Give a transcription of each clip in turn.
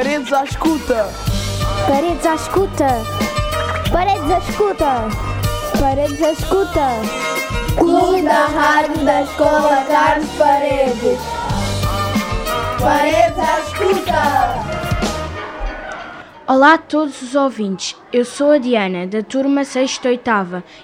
Paredes à escuta. Paredes à escuta. Paredes à escuta. Paredes à escuta. Clube da Rádio da Escola Carlos Paredes. Paredes à escuta. Olá a todos os ouvintes, eu sou a Diana, da turma 6 8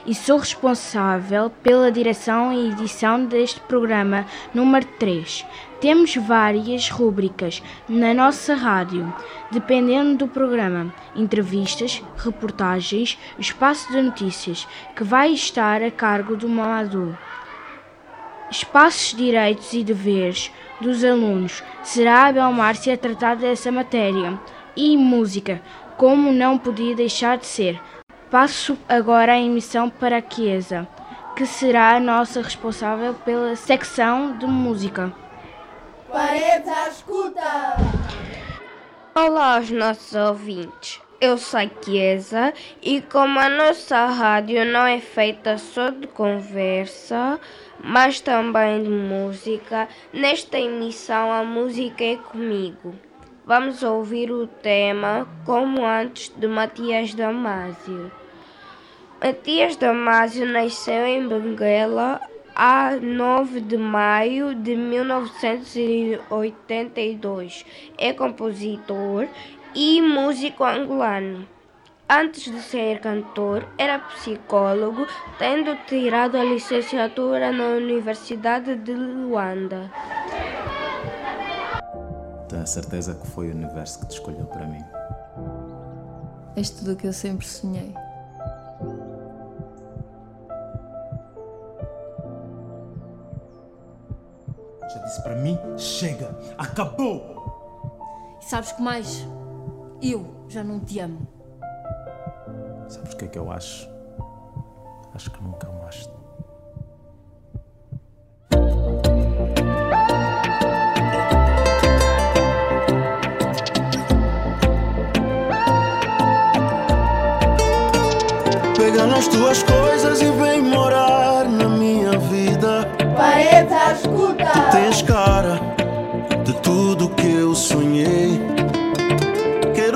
e sou responsável pela direção e edição deste programa número 3. Temos várias rúbricas na nossa rádio, dependendo do programa: entrevistas, reportagens, espaço de notícias, que vai estar a cargo do Mamadou. Espaços, direitos e deveres dos alunos. Será a Belmárcia a tratar dessa matéria e música, como não podia deixar de ser. Passo agora a emissão para a Chiesa, que será a nossa responsável pela secção de música. Paredes à escuta! Olá aos nossos ouvintes. Eu sou a Chiesa e como a nossa rádio não é feita só de conversa, mas também de música, nesta emissão a música é comigo. Vamos ouvir o tema Como Antes de Matias Damasio. Matias Damasio nasceu em Benguela a 9 de maio de 1982. É compositor e músico angolano. Antes de ser cantor, era psicólogo, tendo tirado a licenciatura na Universidade de Luanda. Tenho a certeza que foi o universo que te escolheu para mim. És tudo o que eu sempre sonhei. Já disse para mim, chega, acabou! E sabes que mais? Eu já não te amo. Sabes o que é que eu acho? Acho que nunca amaste. Pega nas tuas coisas e vem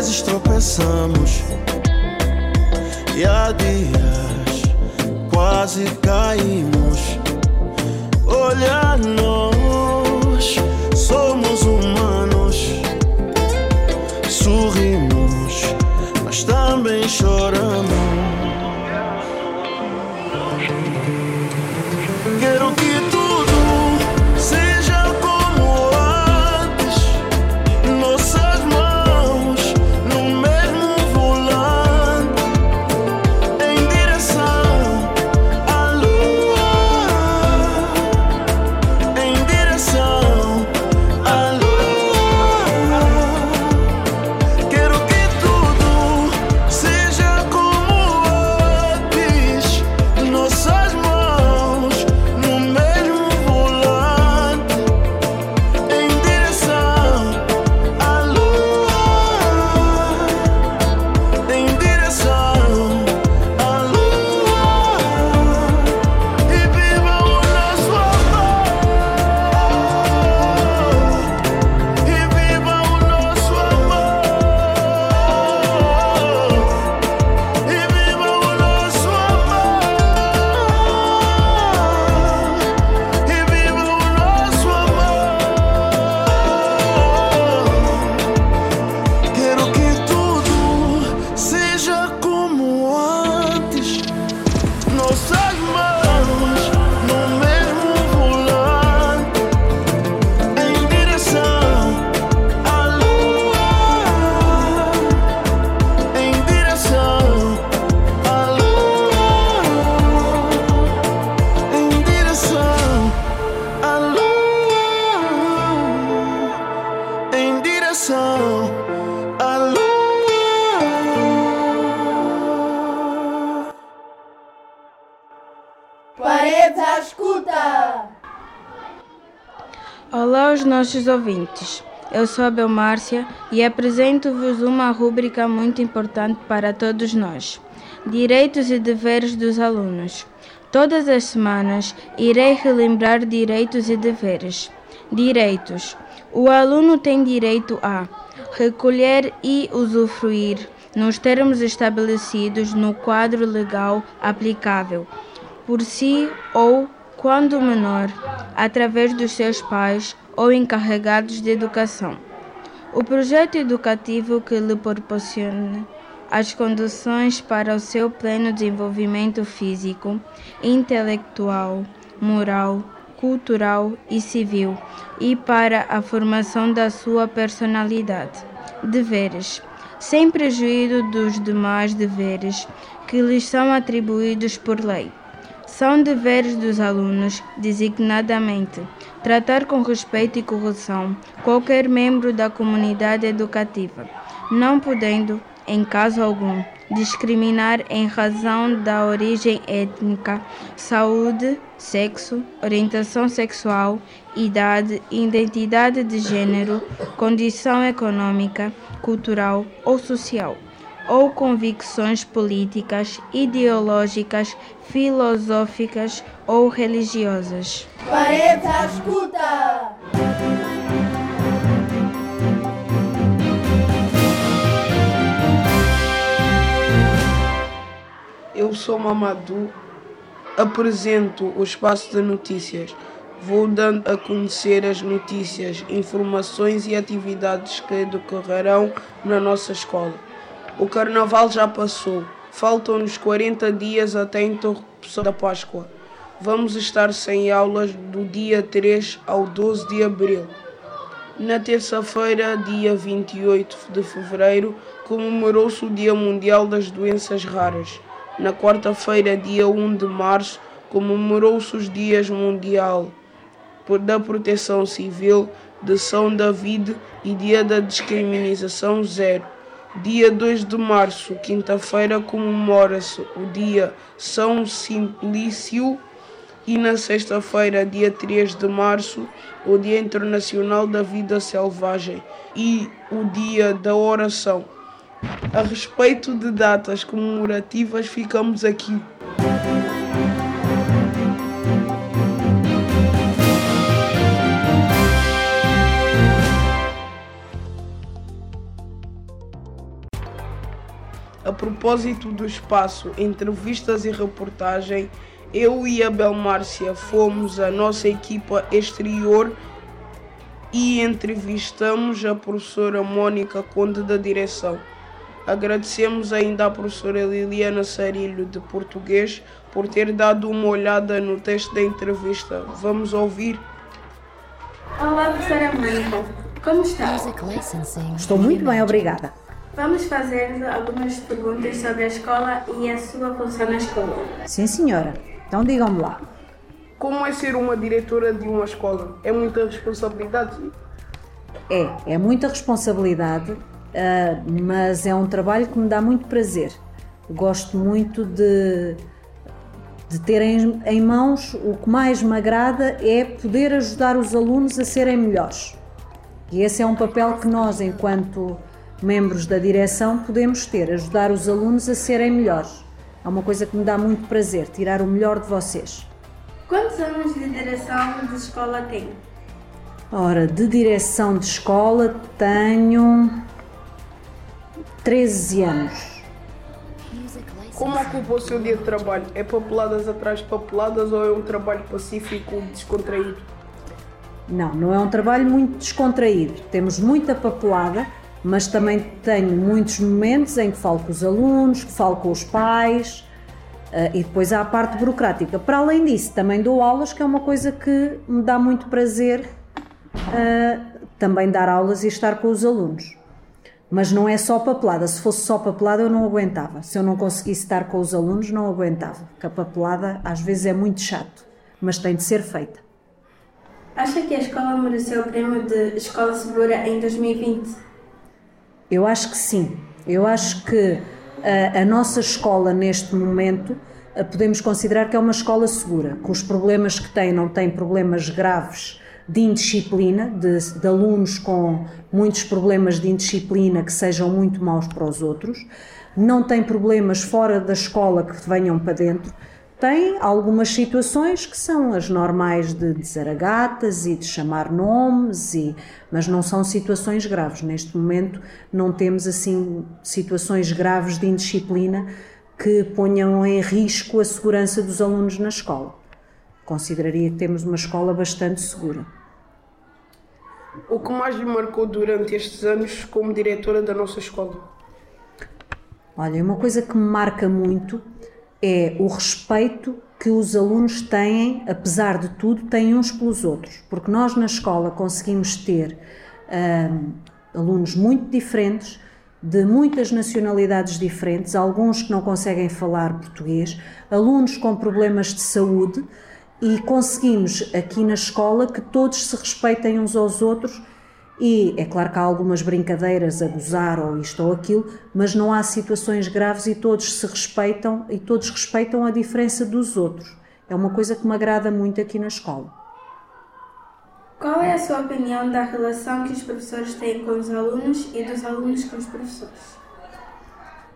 Vezes tropeçamos e há dias quase caímos. Olha nós, Olá aos nossos ouvintes. Eu sou a Belmárcia e apresento-vos uma rúbrica muito importante para todos nós: Direitos e deveres dos alunos. Todas as semanas irei relembrar direitos e deveres. Direitos: O aluno tem direito a recolher e usufruir, nos termos estabelecidos no quadro legal aplicável, por si ou, quando menor, através dos seus pais ou encarregados de educação. O projeto educativo que lhe proporcione as condições para o seu pleno desenvolvimento físico, intelectual, moral, cultural e civil e para a formação da sua personalidade. Deveres, sem prejuízo dos demais deveres que lhes são atribuídos por lei. São deveres dos alunos, designadamente, tratar com respeito e correção qualquer membro da comunidade educativa, não podendo, em caso algum, discriminar em razão da origem étnica, saúde, sexo, orientação sexual, idade, identidade de gênero, condição econômica, cultural ou social, ou convicções políticas, ideológicas, filosóficas ou religiosas. Paredes à escuta! Eu sou Mamadou, apresento o espaço de notícias. Vou dando a conhecer as notícias, informações e atividades que decorrerão na nossa escola. O carnaval já passou, faltam-nos 40 dias até a interrupção da Páscoa. Vamos estar sem aulas do dia 3 ao 12 de abril. Na terça-feira, dia 28 de fevereiro, comemorou-se o Dia Mundial das Doenças Raras. Na quarta-feira, dia 1 de março, comemorou-se os Dias Mundial da Proteção Civil de São David e Dia da Discriminação Zero. Dia 2 de março, quinta-feira, comemora-se o Dia São Simplício e na sexta-feira, dia 3 de março, o Dia Internacional da Vida Selvagem e o Dia da Oração. A respeito de datas comemorativas, ficamos aqui. Propósito do espaço Entrevistas e Reportagem, eu e a Belmárcia fomos a nossa equipa exterior e entrevistamos a professora Mônica Conde da direção. Agradecemos ainda à professora Liliana Sarilho de Português por ter dado uma olhada no texto da entrevista. Vamos ouvir. Olá, professora Mônica. Como está? Estou muito bem, obrigada. Vamos fazer algumas perguntas sobre a escola e a sua função na escola. Sim, senhora. Então digam-me lá. Como é ser uma diretora de uma escola? É muita responsabilidade? É, é muita responsabilidade, mas é um trabalho que me dá muito prazer. Gosto muito de, de ter em, em mãos o que mais me agrada é poder ajudar os alunos a serem melhores. E esse é um papel que nós, enquanto membros da direção, podemos ter, ajudar os alunos a serem melhores. É uma coisa que me dá muito prazer, tirar o melhor de vocês. Quantos anos de direção de escola tem? Ora, de direção de escola tenho 13 anos. Como ocupa o seu dia de trabalho? É papeladas atrás de papeladas ou é um trabalho pacífico, descontraído? Não, não é um trabalho muito descontraído. Temos muita papelada, mas também tenho muitos momentos em que falo com os alunos, que falo com os pais uh, e depois há a parte burocrática. Para além disso, também dou aulas, que é uma coisa que me dá muito prazer uh, também dar aulas e estar com os alunos. Mas não é só papelada. Se fosse só papelada, eu não aguentava. Se eu não conseguisse estar com os alunos, não aguentava. Porque a papelada às vezes é muito chato, mas tem de ser feita. Acha que a escola mereceu o prémio de Escola Segura em 2020? Eu acho que sim. Eu acho que a, a nossa escola, neste momento, podemos considerar que é uma escola segura. Com os problemas que tem, não tem problemas graves de indisciplina, de, de, alunos com muitos problemas de indisciplina que sejam muito maus para os outros, não tem problemas fora da escola que venham para dentro, tem algumas situações que são as normais de desaragatas e de chamar nomes, e, mas não são situações graves. Neste momento não temos assim situações graves de indisciplina que ponham em risco a segurança dos alunos na escola. Consideraria que temos uma escola bastante segura. O que mais lhe marcou durante estes anos como diretora da nossa escola? Olha, uma coisa que me marca muito é o respeito que os alunos têm, apesar de tudo, têm uns pelos outros. Porque nós na escola conseguimos ter hum, alunos muito diferentes, de muitas nacionalidades diferentes, alguns que não conseguem falar português, alunos com problemas de saúde, e conseguimos aqui na escola que todos se respeitem uns aos outros e é claro que há algumas brincadeiras a gozar ou isto ou aquilo, mas não há situações graves e todos se respeitam e todos respeitam a diferença dos outros. É uma coisa que me agrada muito aqui na escola. Qual é a sua opinião da relação que os professores têm com os alunos e dos alunos com os professores?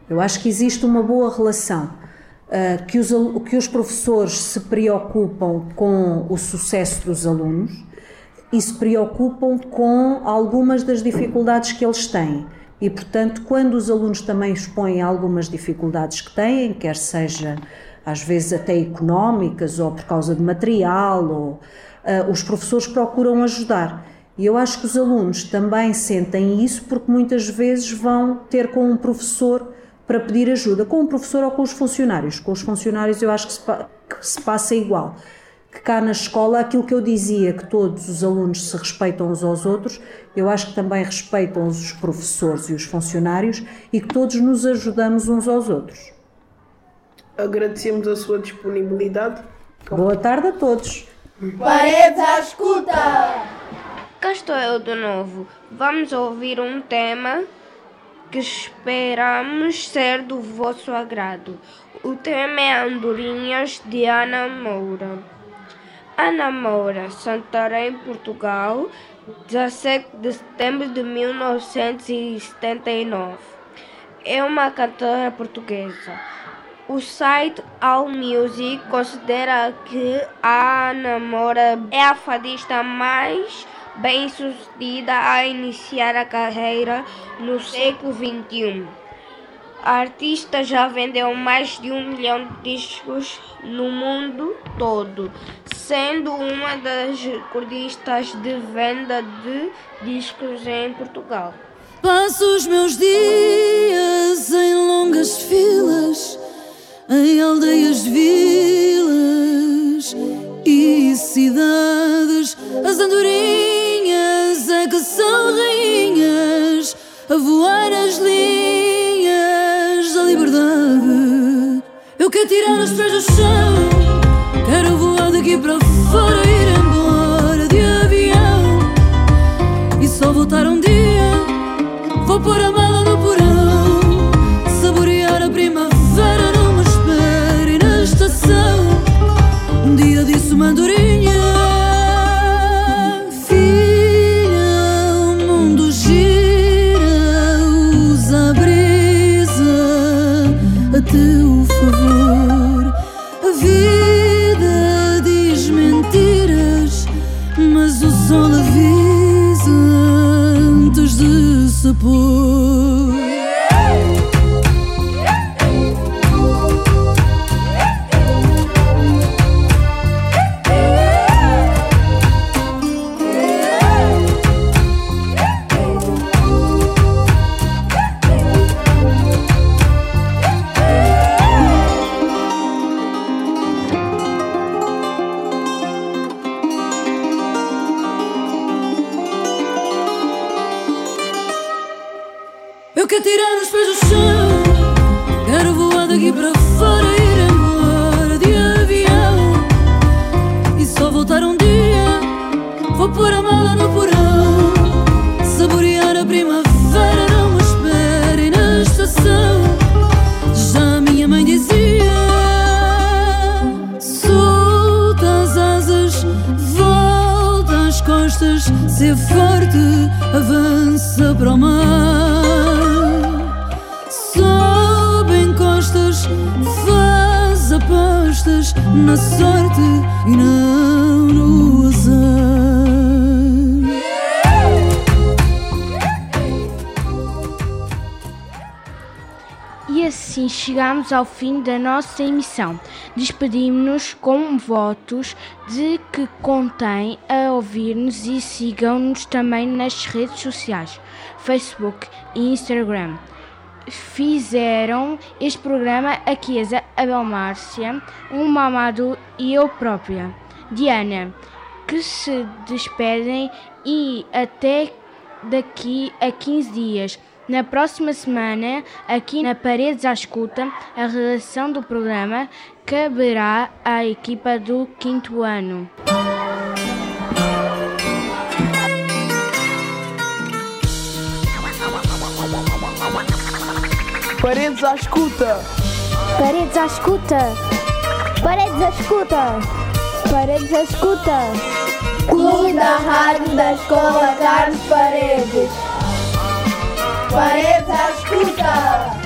Eu acho que existe uma boa relação. Uh, que, os, que os professores se preocupam com o sucesso dos alunos e se preocupam com algumas das dificuldades que eles têm. E, portanto, quando os alunos também expõem algumas dificuldades que têm, quer seja às vezes até económicas ou por causa de material, ou, uh, os professores procuram ajudar. E eu acho que os alunos também sentem isso porque muitas vezes vão ter com um professor para pedir ajuda, com o professor ou com os funcionários. Com os funcionários eu acho que se, que se passa igual que cá na escola aquilo que eu dizia, que todos os alunos se respeitam uns aos outros, eu acho que também respeitam os professores e os funcionários e que todos nos ajudamos uns aos outros. Agradecemos a sua disponibilidade. Boa tarde a todos. Paredes à escuta! Cá estou eu de novo. Vamos ouvir um tema que esperamos ser do vosso agrado. O tema é Andorinhas de Ana Moura. Ana Moura, Santarém, Portugal, 17 de setembro de 1979. É uma cantora portuguesa. O site AllMusic considera que Ana Moura é a fadista mais bem-sucedida a iniciar a carreira no século XXI. A artista já vendeu mais de um milhão de discos no mundo todo, sendo uma das recordistas de venda de discos em Portugal. Passo os meus dias em longas filas, em aldeias, vilas e cidades. As andorinhas é que são rainhas a voar as linhas tirar os pés do chão, quero voar daqui para fora, ir embora de avião e só voltar um dia. Vou pôr a mala no porão, saborear a primavera numa espera e na estação. Um dia disse uma de ser forte, avança para o mar. Sobe, encostas, faz apostas na sorte e não chegamos ao fim da nossa emissão. Despedimos-nos com votos de que contem a ouvir-nos e sigam-nos também nas redes sociais, Facebook e Instagram. Fizeram este programa a Chiesa, Abel Márcia, o Mamado e eu própria, Diana, que se despedem e até daqui a 15 dias. Na próxima semana, aqui na Paredes à Escuta, a redação do programa caberá à equipa do quinto ano. Paredes à escuta. Paredes à escuta. Paredes à escuta. Paredes à escuta. Clube da Rádio da Escola Carlos Paredes. Paredes à escuta.